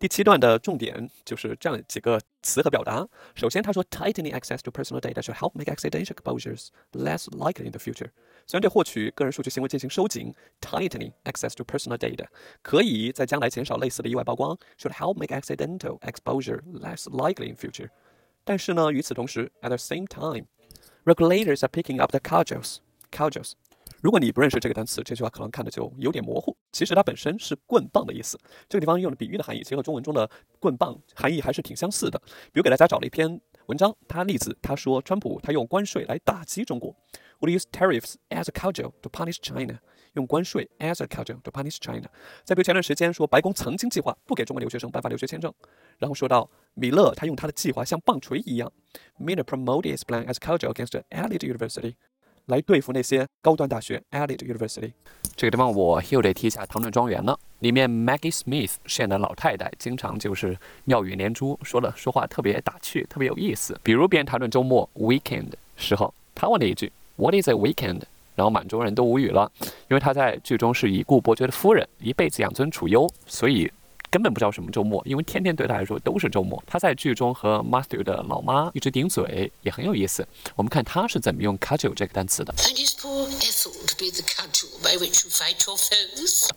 第七段的重点就是这样几个词和表达。首先，他说，tightening access to personal data should help make accidental exposures less likely in the future。虽然对获取个人数据行为进行收紧，tightening access to personal data 可以在将来减少类似的意外曝光，should help make accidental exposure less likely in future。但是呢，与此同时，at the same time，regulators are picking up the cudgels。 如果你不认识这个单词，这句话可能看的就有点模糊。其实它本身是棍棒的意思。这个地方用的比喻的含义，其实和中文中的棍棒含义还是挺相似的。比如给大家找了一篇文章，他例子他说，川普他用关税来打击中国，would use tariffs as a cudgel to punish China。用关税 as a cudgel to punish China。再比如前段时间说，白宫曾经计划不给中国留学生颁发留学签证，然后说到米勒他用他的计划像棒槌一样，Miller promoted his plan as a cudgel against elite university。来对付那些高端大学，elite university。这个地方我又得提一下《唐顿庄园》了。里面 Maggie Smith 饰演的老太太，经常就是妙语连珠，说的说话特别打趣，特别有意思。比如别人谈论周末 weekend 时候，她问了一句 What is a weekend？然后满洲人都无语了，因为她在剧中是已故伯爵的夫人，一辈子养尊处优，所以。根本不知道什么周末，因为天天对他来说都是周末。他在剧中和 Matthew 的老妈一直顶嘴，也很有意思。我们看他是怎么用 cudgel 这个单词的。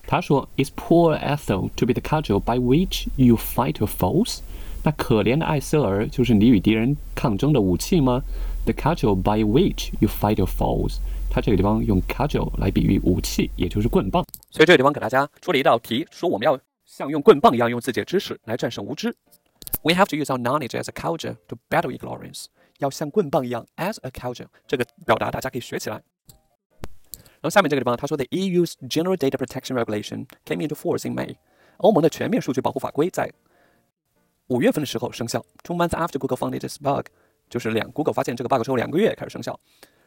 他说：“Is poor Ethel to be the cudgel by which you fight your foes？” 那可怜的艾瑟尔就是你与敌人抗争的武器吗？The cudgel by which you fight your foes。他这个地方用 cudgel 来比喻武器，也就是棍棒。所以这个地方给大家出了一道题，说我们要。像用棍棒一样用自己的知识来战胜无知。We have to use our knowledge as a culture to battle ignorance。要像棍棒一样，as a culture，这个表达大家可以学起来。然后下面这个地方他说，The EU's General Data Protection Regulation came into force in May。欧盟的全面数据保护法规在五月份的时候生效。Two months after Google found this bug，就是两 Google 发现这个 bug 之后两个月开始生效。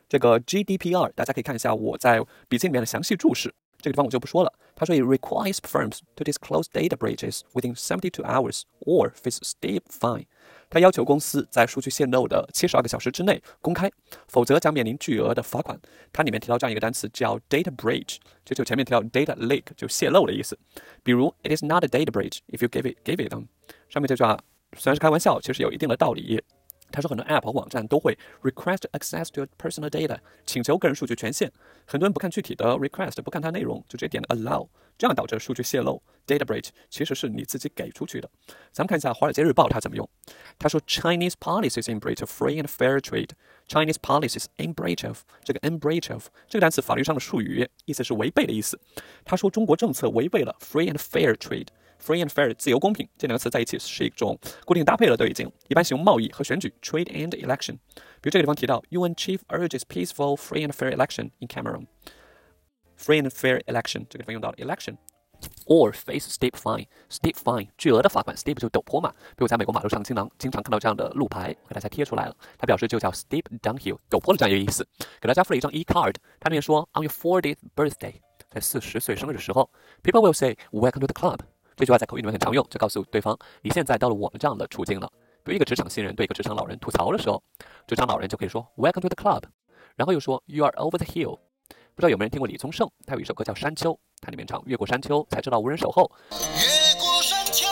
这个 GDPR 大家可以看一下我在笔记里面的详细注释。这个地方我就不说了。他说，it requires firms to disclose data breaches within seventy-two hours or face steep fine。他要求公司在数据泄露的七十二个小时之内公开，否则将面临巨额的罚款。它里面提到这样一个单词叫 data breach，这就前面提到 data leak 就泄露的意思。比如，it is not a data breach if you give it give it them。上面这句话虽然是开玩笑，其实有一定的道理。他说，很多 App 和网站都会 request access to personal data，请求个人数据权限。很多人不看具体的 request，不看它内容，就直接点了 allow，这样导致数据泄露 data breach，其实是你自己给出去的。咱们看一下《华尔街日报》它怎么用。他说，Chinese policies in breach of free and fair trade。Chinese policies in breach of 这个 in breach of 这个单词法律上的术语，意思是违背的意思。他说，中国政策违背了 free and fair trade。Free and fair，自由公平，这两个词在一起是一种固定搭配了都已经，一般形容贸易和选举，trade and election。比如这个地方提到，UN chief urges peaceful, free and fair election in Cameroon。Free and fair election，这个地方用到了 election，or face steep fine，steep fine，巨额的罚款，steep 就陡坡嘛。比如在美国马路上经常经常看到这样的路牌，我给大家贴出来了，它表示就叫 steep downhill，陡坡的这样一个意思。给大家附了一张 e card，它里面说，on your fortieth birthday，在四十岁生日的时候，people will say welcome to the club。这句话在口语里面很常用，就告诉对方你现在到了我们这样的处境了。比如一个职场新人对一个职场老人吐槽的时候，职场老人就可以说 Welcome to the club，然后又说 You are over the hill。不知道有没有人听过李宗盛？他有一首歌叫《山丘》，它里面唱越过山丘才知道无人守候。越过山丘，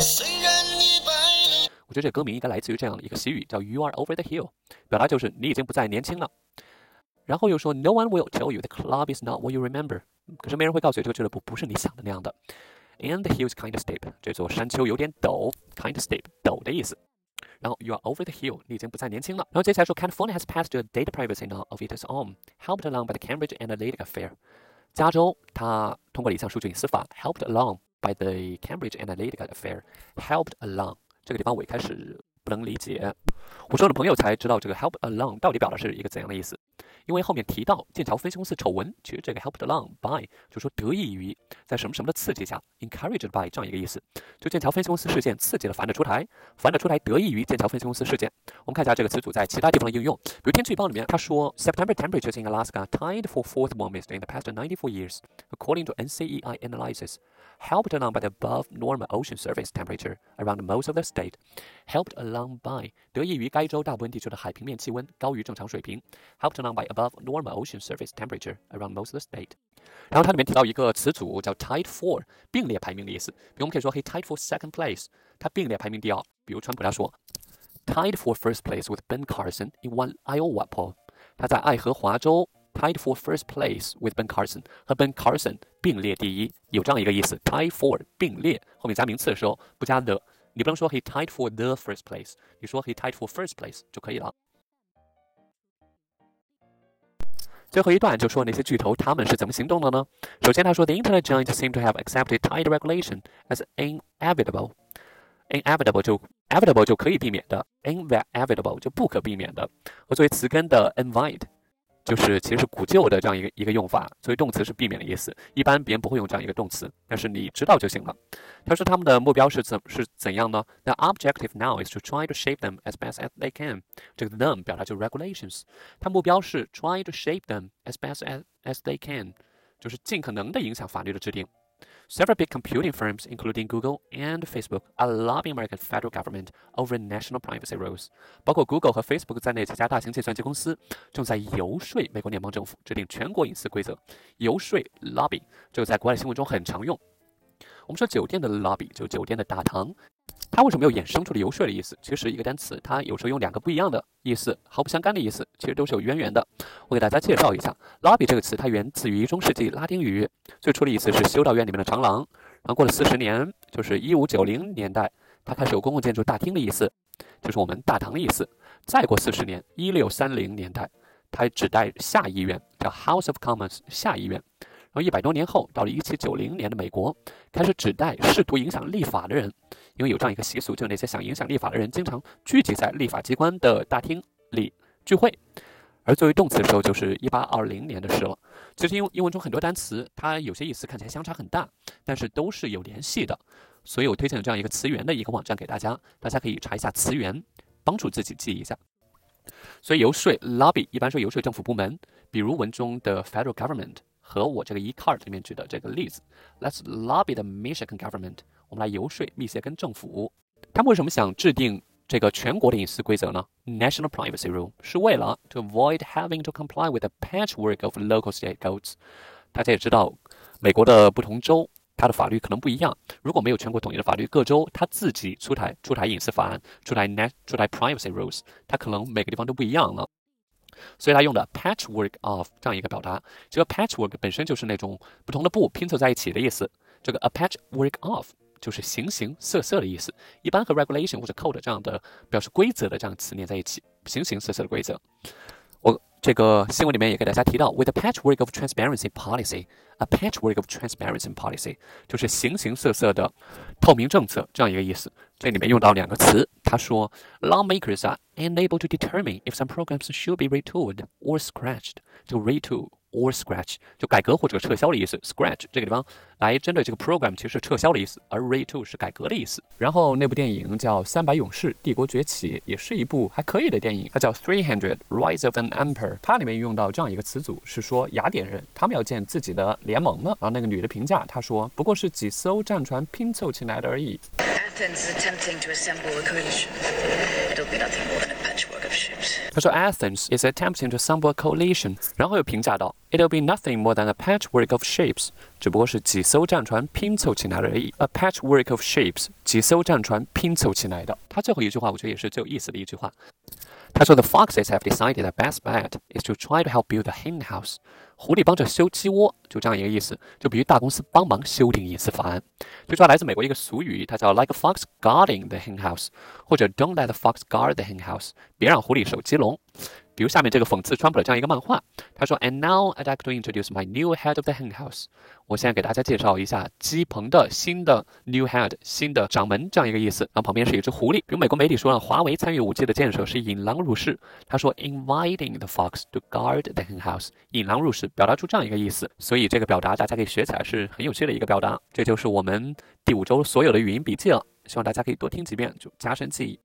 虽然你白了。我觉得这歌名应该来自于这样的一个习语，叫 You are over the hill，表达就是你已经不再年轻了。然后又说 No one will tell you the club is not what you remember。可是没人会告诉你这个俱乐部不是你想的那样的。And the hill is kind of steep，这座山丘有点陡，kind of steep，陡的意思。然后 you are over the hill，你已经不再年轻了。然后接下来说，California has passed a data privacy law of its own，helped along by the Cambridge Analytica affair。加州它通过了一项数据隐私法，helped along by the Cambridge Analytica affair，helped along 这个地方我一开始不能理解，我是我的朋友才知道这个 help along 到底表达是一个怎样的意思。 因为后面提到剑桥分析公司丑闻，其实这个 helped along by 就说得益于在什么什么的刺激下，encouraged by 这样一个意思。就剑桥分析公司事件刺激了凡的出台，凡的出台得益于剑桥分析公司事件。我们看一下这个词组在其他地方的应用，比如天气预报里面，他说 September temperatures in Alaska tied for fourth warmest in the past 94 years, according to NCEI analysis. Helped along by the above normal ocean surface temperature around most of the state. Helped along by 得益于该州大部分地区的海平面气温高于正常水平。Helped along by above normal ocean surface temperature around most of the state. 然后它里面提到一个词组叫 tied for，并列排名的意思。比如我们可以说 he tied for second place，他并列排名第二。比如川普他说 tied for first place with Ben Carson in one Iowa poll，他在爱荷华州 tied for first place with Ben Carson，和 Ben Carson 并列第一，有这样一个意思。tied for 并列，后面加名词的时候不加 the，你不能说 he tied for the first place，你说 he tied for first place 就可以了。 最后一段就说那些巨头他们是怎么行动的呢？首先他说，The internet giants seem to have accepted tight regulation as inevitable。inevitable 就 inevitable 就可以避免的，inevitable 就不可避免的。而作为词根的 invite。就是其实是古旧的这样一个一个用法，所以动词是避免的意思。一般别人不会用这样一个动词，但是你知道就行了。他说他们的目标是怎是怎样呢？The objective now is to try to shape them as best as they can。这个 them 表达就是 regulations。他目标是 try to shape them as best as as they can，就是尽可能的影响法律的制定。Several big computing firms, including Google and Facebook, are lobbying American federal government over national privacy rules. 包括 Google 和 Facebook 在内几家大型计算机公司正在游说美国联邦政府制定全国隐私规则。游说 lobby 这个在国外新闻中很常用。我们说酒店的 lobby 就酒店的大堂。它为什么又衍生出了游说的意思？其实一个单词，它有时候用两个不一样的意思，毫不相干的意思，其实都是有渊源的。我给大家介绍一下，lobby 这个词，它源自于中世纪拉丁语，最初的意思是修道院里面的长廊。然后过了四十年，就是一五九零年代，它开始有公共建筑大厅的意思，就是我们大堂的意思。再过四十年，一六三零年代，它指代下议院，叫 House of Commons 下议院。然后一百多年后，到了一七九零年的美国，开始指代试图影响立法的人，因为有这样一个习俗，就是那些想影响立法的人，经常聚集在立法机关的大厅里聚会。而作为动词的时候，就是一八二零年的事了。其实英英文中很多单词，它有些意思看起来相差很大，但是都是有联系的。所以我推荐了这样一个词源的一个网站给大家，大家可以查一下词源，帮助自己记一下。所以游说 lobby 一般说游说政府部门，比如文中的 federal government。和我这个 e-card 里面举的这个例子，Let's lobby the Michigan government，我们来游说密歇根政府。他们为什么想制定这个全国的隐私规则呢？National Privacy Rule 是为了 to avoid having to comply with the patchwork of local state codes。大家也知道，美国的不同州它的法律可能不一样。如果没有全国统一的法律，各州它自己出台出台隐私法案，出台 net 出台 privacy rules，它可能每个地方都不一样了。所以它用的 patchwork of 这样一个表达，这个 patchwork 本身就是那种不同的布拼凑在一起的意思。这个 a patchwork of 就是形形色色的意思，一般和 regulation 或者 code 这样的表示规则的这样词连在一起，形形色色的规则。我这个新闻里面也给大家提到，with a patchwork of transparency policy，a patchwork of transparency policy 就是形形色色的透明政策这样一个意思。这里面用到两个词，他说，lawmakers are unable to determine if some programs should be retooled or scratched，就 retool。Or scratch 就改革或者撤销的意思。scratch 这个地方来针对这个 program 其实是撤销的意思，而 re to 是改革的意思。然后那部电影叫《三百勇士：帝国崛起》，也是一部还可以的电影，它叫 Three Hundred: Rise of an Empire。它里面用到这样一个词组，是说雅典人他们要建自己的联盟了。然后那个女的评价，她说不过是几艘战船拼凑起来的而已。Athens attempting to assemble a coalition. It'll be nothing more than a patchwork of ships. 他说 Athens is attempting to assemble a coalition，然后又评价道 It'll be nothing more than a patchwork of ships，只不过是几艘战船拼凑起来而已。A patchwork of ships，几艘战船拼凑起来的。他最后一句话，我觉得也是最有意思的一句话。他说：“The foxes have decided the best bet is to try to help build a hen house。”狐狸帮着修鸡窝，就这样一个意思。就比如大公司帮忙修订隐私法案。就说来自美国一个俗语，它叫 “like fox guarding the hen house”，或者 “don't let the fox guard the hen house”，别让狐狸守鸡笼。比如下面这个讽刺川普的这样一个漫画，他说：“And now I'd like to introduce my new head of the hen house。”我现在给大家介绍一下鸡棚的新的 new head，新的掌门这样一个意思。然后旁边是一只狐狸。比如美国媒体说，华为参与五 G 的建设是引狼入室。他说：“Inviting the fox to guard the hen house。”引狼入室，表达出这样一个意思。所以这个表达大家可以学起来是很有趣的一个表达。这就是我们第五周所有的语音笔记了。希望大家可以多听几遍，就加深记忆。